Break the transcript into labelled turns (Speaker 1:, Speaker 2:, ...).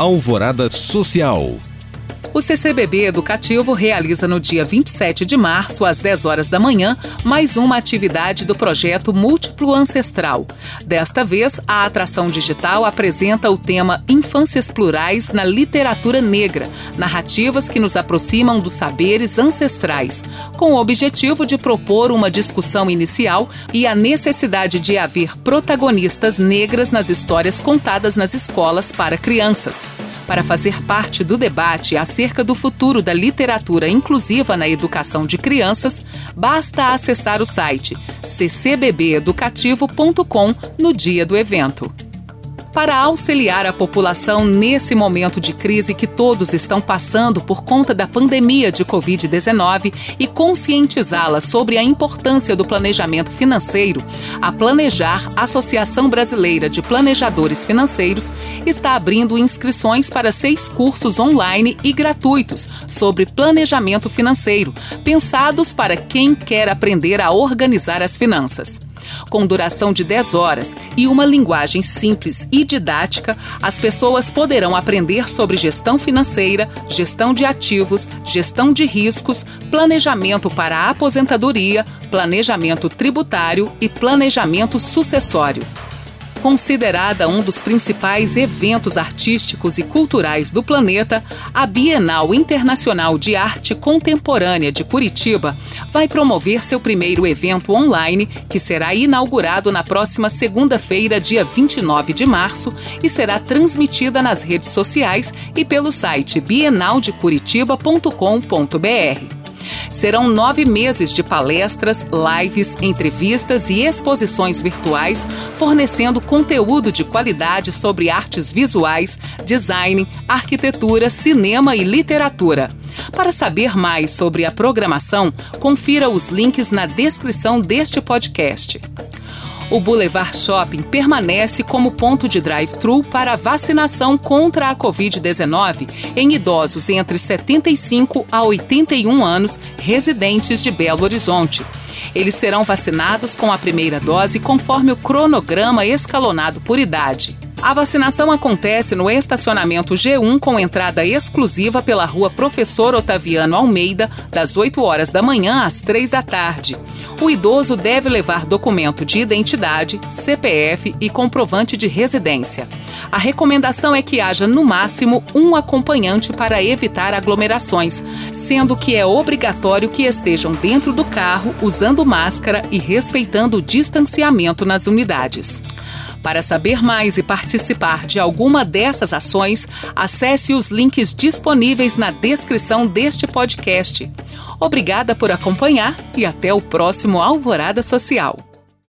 Speaker 1: Alvorada Social.
Speaker 2: O CCBB Educativo realiza no dia 27 de março, às 10 horas da manhã, mais uma atividade do projeto Múltiplo Ancestral. Desta vez, a atração digital apresenta o tema Infâncias Plurais na Literatura Negra, narrativas que nos aproximam dos saberes ancestrais, com o objetivo de propor uma discussão inicial e a necessidade de haver protagonistas negras nas histórias contadas nas escolas para crianças. Para fazer parte do debate acerca do futuro da literatura inclusiva na educação de crianças, basta acessar o site ccbbeducativo.com no dia do evento para auxiliar a população nesse momento de crise que todos estão passando por conta da pandemia de Covid-19 e conscientizá-la sobre a importância do planejamento financeiro, a Planejar, Associação Brasileira de Planejadores Financeiros, está abrindo inscrições para seis cursos online e gratuitos sobre planejamento financeiro, pensados para quem quer aprender a organizar as finanças. Com duração de 10 horas e uma linguagem simples e didática, as pessoas poderão aprender sobre gestão financeira, gestão de ativos, gestão de riscos, planejamento para a aposentadoria, planejamento tributário e planejamento sucessório. Considerada um dos principais eventos artísticos e culturais do planeta, a Bienal Internacional de Arte Contemporânea de Curitiba vai promover seu primeiro evento online, que será inaugurado na próxima segunda-feira, dia 29 de março, e será transmitida nas redes sociais e pelo site bienaldecuritiba.com.br. Serão nove meses de palestras, lives, entrevistas e exposições virtuais, fornecendo conteúdo de qualidade sobre artes visuais, design, arquitetura, cinema e literatura. Para saber mais sobre a programação, confira os links na descrição deste podcast o Boulevard Shopping permanece como ponto de drive-thru para vacinação contra a Covid-19 em idosos entre 75 a 81 anos residentes de Belo Horizonte. Eles serão vacinados com a primeira dose conforme o cronograma escalonado por idade. A vacinação acontece no estacionamento G1 com entrada exclusiva pela rua Professor Otaviano Almeida, das 8 horas da manhã às 3 da tarde. O idoso deve levar documento de identidade, CPF e comprovante de residência. A recomendação é que haja no máximo um acompanhante para evitar aglomerações, sendo que é obrigatório que estejam dentro do carro usando máscara e respeitando o distanciamento nas unidades. Para saber mais e participar de alguma dessas ações, acesse os links disponíveis na descrição deste podcast. Obrigada por acompanhar e até o próximo Alvorada Social.